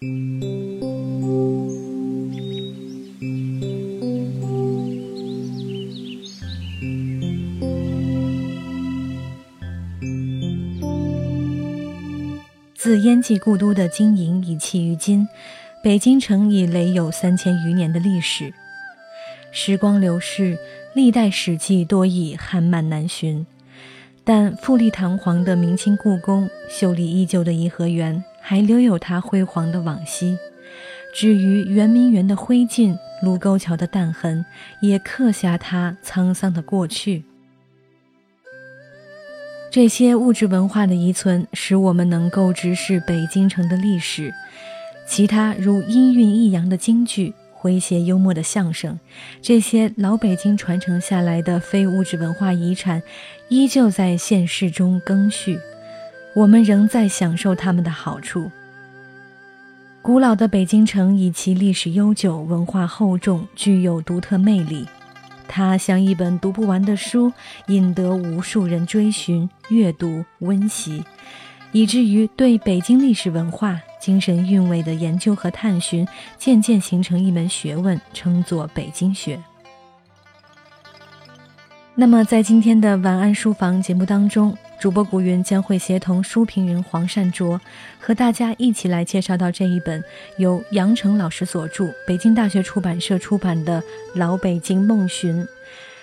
自燕蓟故都的经营已弃于今，北京城已累有三千余年的历史。时光流逝，历代史记多已寒漫难寻，但富丽堂皇的明清故宫、秀丽依旧的颐和园，还留有它辉煌的往昔。至于圆明园的灰烬、卢沟桥的弹痕，也刻下它沧桑的过去。这些物质文化的遗存，使我们能够直视北京城的历史。其他如音韵抑扬的京剧、诙谐幽默的相声，这些老北京传承下来的非物质文化遗产，依旧在现世中更续。我们仍在享受它们的好处。古老的北京城以其历史悠久、文化厚重，具有独特魅力。它像一本读不完的书，引得无数人追寻、阅读、温习，以至于对北京历史文化精神韵味的研究和探寻，渐渐形成一门学问，称作北京学。那么，在今天的晚安书房节目当中，主播古云将会协同书评人黄善卓，和大家一起来介绍到这一本由杨成老师所著、北京大学出版社出版的《老北京梦寻》。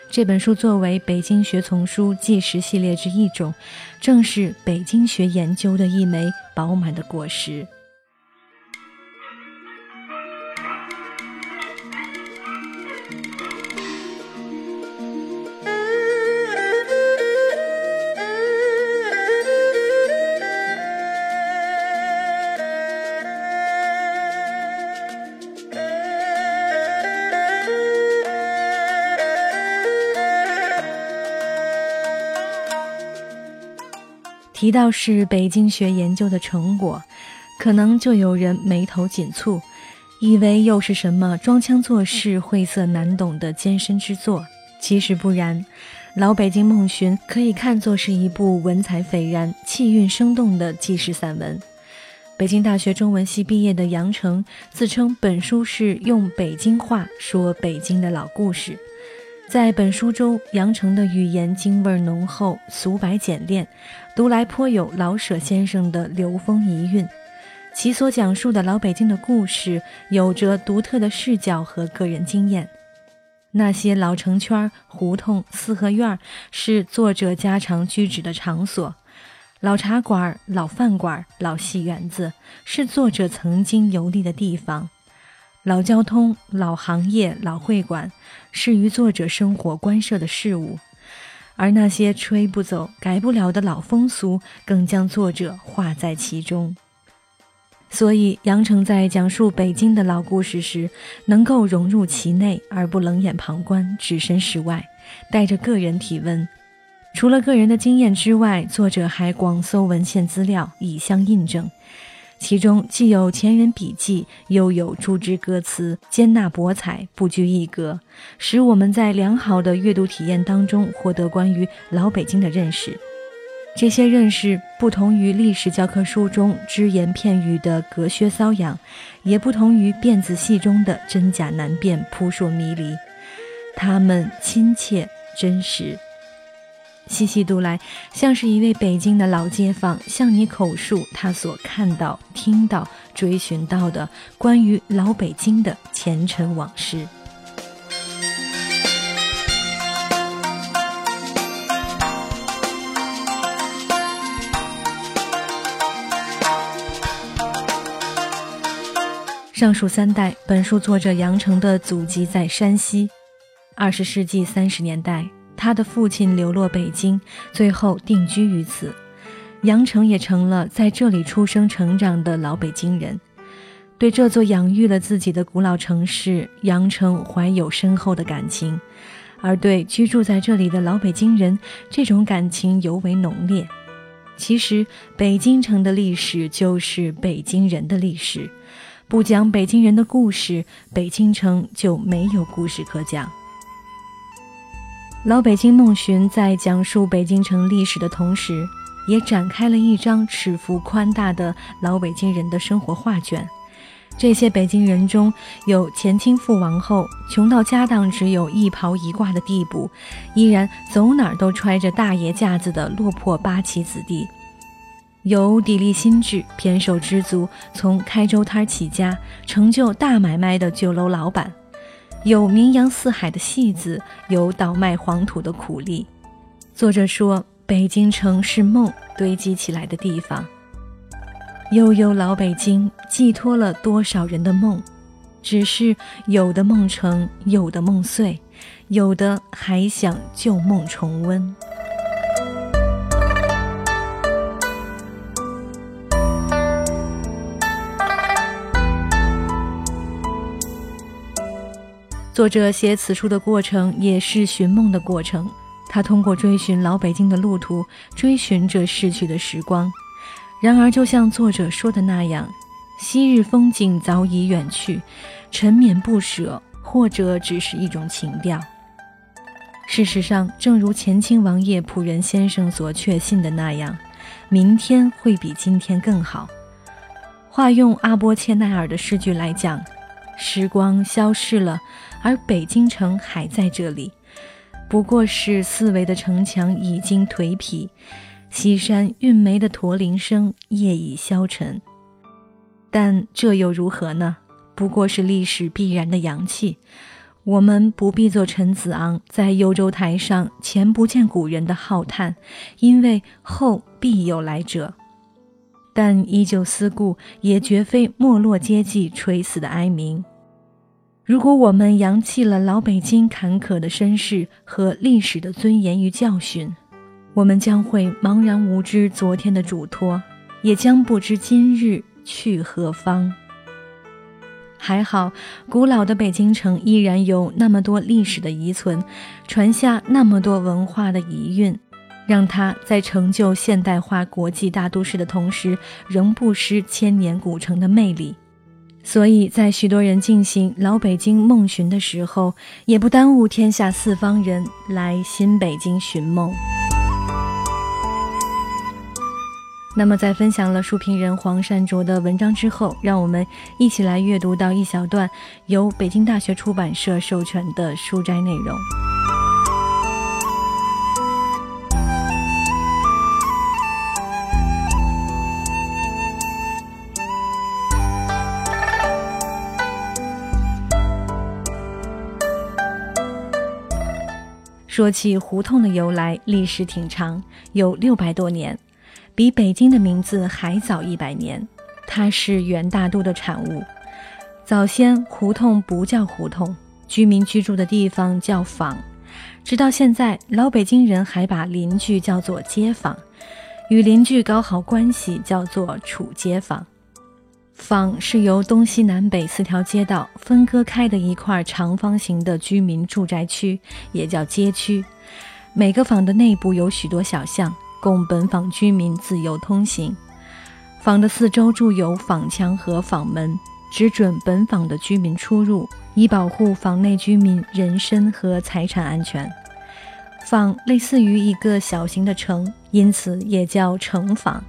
这本书作为北京学丛书纪实系列之一种，正是北京学研究的一枚饱满的果实。提到是北京学研究的成果，可能就有人眉头紧蹙，以为又是什么装腔作势、晦涩难懂的艰深之作。其实不然，《老北京梦寻》可以看作是一部文采斐然、气韵生动的纪实散文。北京大学中文系毕业的杨成自称，本书是用北京话说北京的老故事。在本书中，杨成的语言京味浓厚，俗白简练，读来颇有老舍先生的流风遗韵。其所讲述的老北京的故事，有着独特的视角和个人经验。那些老城圈、胡同、四合院，是作者家常居止的场所；老茶馆、老饭馆、老戏园子，是作者曾经游历的地方。老交通、老行业、老会馆，是于作者生活关涉的事物；而那些吹不走、改不了的老风俗，更将作者画在其中。所以，杨成在讲述北京的老故事时，能够融入其内，而不冷眼旁观、置身事外，带着个人体温。除了个人的经验之外，作者还广搜文献资料，以相印证。其中既有前人笔记，又有诸之歌词，兼纳博采，不拘一格，使我们在良好的阅读体验当中获得关于老北京的认识。这些认识不同于历史教科书中只言片语的隔靴搔痒，也不同于辫子戏中的真假难辨、扑朔迷离，它们亲切真实。细细读来，像是一位北京的老街坊向你口述他所看到、听到、追寻到的关于老北京的前尘往事。上述三代，本书作者杨成的祖籍在山西，二十世纪三十年代。他的父亲流落北京，最后定居于此，杨成也成了在这里出生成长的老北京人。对这座养育了自己的古老城市，杨成怀有深厚的感情，而对居住在这里的老北京人，这种感情尤为浓烈。其实，北京城的历史就是北京人的历史，不讲北京人的故事，北京城就没有故事可讲。老北京梦寻在讲述北京城历史的同时，也展开了一张尺幅宽大的老北京人的生活画卷，这些北京人中有前清父王后，穷到家当只有一袍一褂的地步，依然走哪儿都揣着大爷架子的落魄八旗子弟；有砥砺心智、胼手知足，从开粥摊起家成就大买卖的酒楼老板；有名扬四海的戏子，有倒卖黄土的苦力。作者说，北京城是梦堆积起来的地方。悠悠老北京，寄托了多少人的梦？只是有的梦成，有的梦碎，有的还想旧梦重温。作者写此书的过程，也是寻梦的过程。他通过追寻老北京的路途，追寻着逝去的时光。然而，就像作者说的那样，昔日风景早已远去，沉湎不舍，或者只是一种情调。事实上，正如前清王爷仆人先生所确信的那样，明天会比今天更好。化用阿波切奈尔的诗句来讲，时光消逝了，而北京城还在这里，不过是四围的城墙已经颓圮。西山运煤的驼铃声夜已消沉，但这又如何呢？不过是历史必然的阳气。我们不必做陈子昂在幽州台上前不见古人的浩叹，因为后必有来者。但依旧思故，也绝非没落阶级垂死的哀鸣。如果我们扬弃了老北京坎坷的身世和历史的尊严与教训，我们将会茫然无知昨天的嘱托，也将不知今日去何方。还好，古老的北京城依然有那么多历史的遗存，传下那么多文化的遗韵，让它在成就现代化国际大都市的同时，仍不失千年古城的魅力。所以在许多人进行老北京梦寻的时候，也不耽误天下四方人来新北京寻梦。那么，在分享了书评人黄善卓的文章之后，让我们一起来阅读到一小段由北京大学出版社授权的书斋内容。说起胡同的由来，历史挺长，有六百多年。比北京的名字还早一百年，它是元大都的产物。早先胡同不叫胡同，居民居住的地方叫坊。直到现在，老北京人还把邻居叫做街坊，与邻居搞好关系叫做处街坊。坊是由东西南北四条街道分割开的一块长方形的居民住宅区，也叫街区。每个坊的内部有许多小巷。供本坊居民自由通行，坊的四周筑有坊墙和坊门，只准本坊的居民出入，以保护坊内居民人身和财产安全。坊类似于一个小型的城，因此也叫城坊。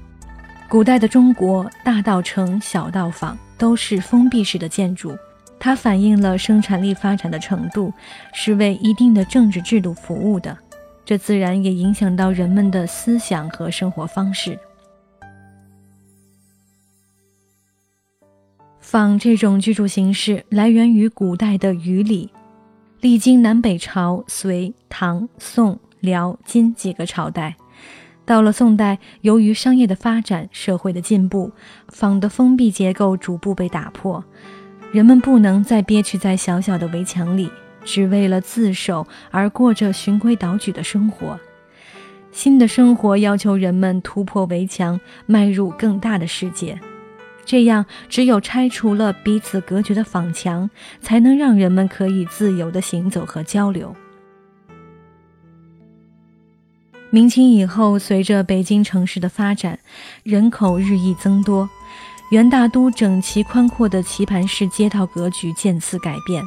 古代的中国，大道城、小道坊都是封闭式的建筑，它反映了生产力发展的程度，是为一定的政治制度服务的。这自然也影响到人们的思想和生活方式。坊这种居住形式来源于古代的舆礼，历经南北朝、隋、唐、宋、辽、金几个朝代，到了宋代，由于商业的发展、社会的进步，坊的封闭结构逐步被打破，人们不能再憋屈在小小的围墙里。只为了自守而过着循规蹈矩的生活，新的生活要求人们突破围墙，迈入更大的世界。这样，只有拆除了彼此隔绝的坊墙，才能让人们可以自由地行走和交流。明清以后，随着北京城市的发展，人口日益增多，元大都整齐宽阔的棋盘式街道格局渐次改变。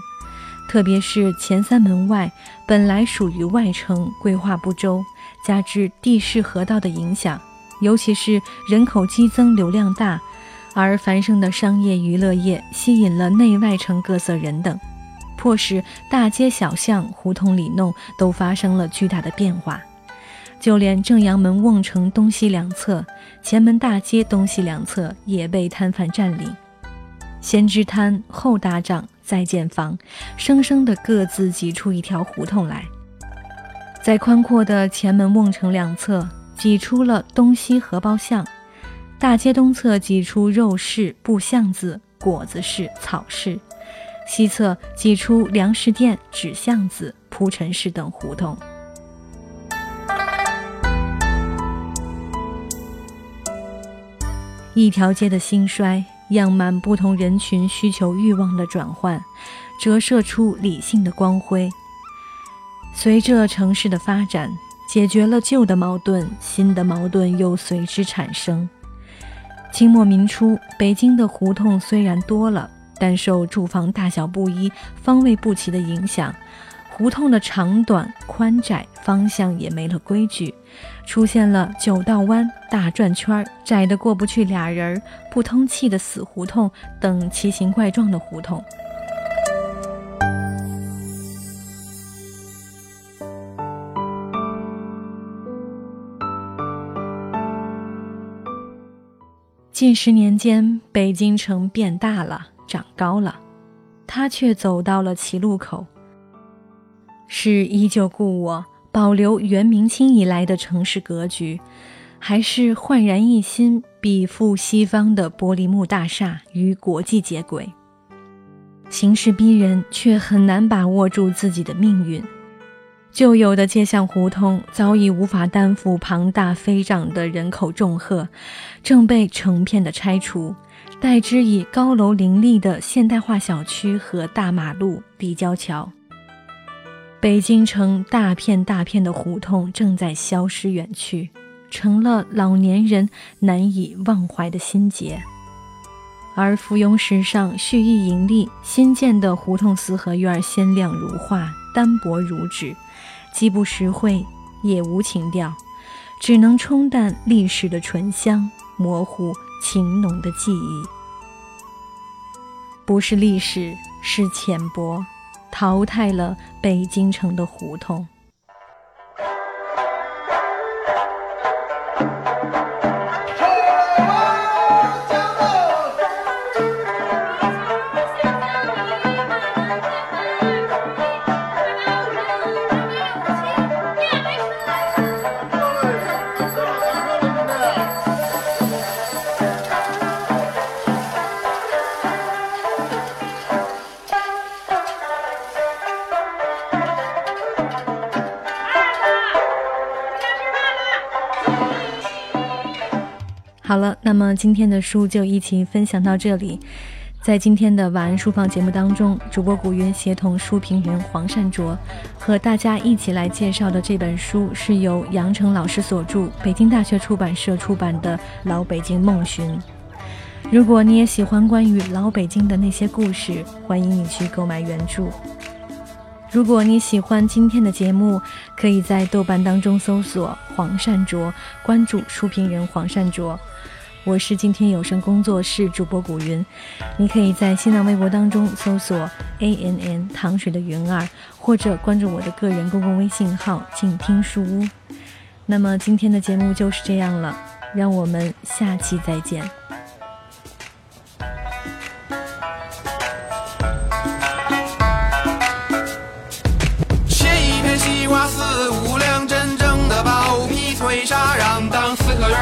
特别是前三门外本来属于外城，规划不周，加之地势河道的影响，尤其是人口激增、流量大，而繁盛的商业娱乐业吸引了内外城各色人等，迫使大街小巷、胡同里弄都发生了巨大的变化。就连正阳门瓮城东西两侧、前门大街东西两侧也被摊贩占领，先支摊后搭帐再建房，生生的各自挤出一条胡同来。在宽阔的前门瓮城两侧，挤出了东西荷包巷；大街东侧挤出肉市、布巷子、果子市、草市；西侧挤出粮食店、纸巷子、铺陈市等胡同。一条街的兴衰，样满不同人群需求欲望的转换，折射出理性的光辉。随着城市的发展，解决了旧的矛盾，新的矛盾又随之产生。清末民初，北京的胡同虽然多了，但受住房大小不一、方位不齐的影响。胡同的长短、宽窄、方向也没了规矩，出现了九道弯、大转圈、窄的过不去俩人、不通气的死胡同等奇形怪状的胡同。近十年间，北京城变大了，长高了，他却走到了歧路口。是依旧故我，保留元明清以来的城市格局，还是焕然一新，比附西方的玻璃幕大厦与国际接轨？形势逼人，却很难把握住自己的命运。旧有的街巷胡同早已无法担负庞大飞涨的人口重荷，正被成片的拆除，代之以高楼林立的现代化小区和大马路、立交桥。北京城大片大片的胡同正在消失远去，成了老年人难以忘怀的心结。而芙蓉时尚、蓄意盈利新建的胡同四合院，鲜亮如画，单薄如纸，既不实惠，也无情调，只能冲淡历史的醇香，模糊情浓的记忆。不是历史，是浅薄。淘汰了北京城的胡同。那么今天的书就一起分享到这里。在今天的晚安书房节目当中，主播古云协同书评人黄善卓，和大家一起来介绍的这本书是由杨成老师所著，北京大学出版社出版的《老北京梦寻》。如果你也喜欢关于老北京的那些故事，欢迎你去购买原著。如果你喜欢今天的节目，可以在豆瓣当中搜索黄善卓，关注书评人黄善卓。我是今天有声工作室主播古云，你可以在新浪微博当中搜索 A N N 糖水的云儿，或者关注我的个人公共微信号静听书屋。那么今天的节目就是这样了，让我们下期再见。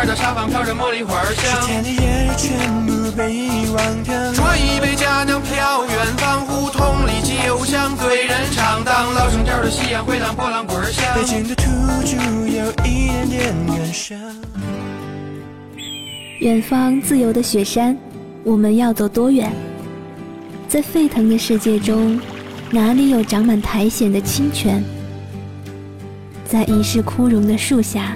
的沙发飘着茉莉花香，天的夜全部被遗忘掉。端一杯佳酿飘远方，胡同里酒香对人唱，当老城调的夕阳回荡波浪滚响。北京的土著有一点点感伤。远方自由的雪山，我们要走多远？在沸腾的世界中，哪里有长满苔藓的清泉？在已是枯荣的树下。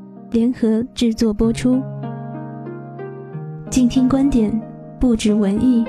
联合制作播出，静听观点，不止文艺。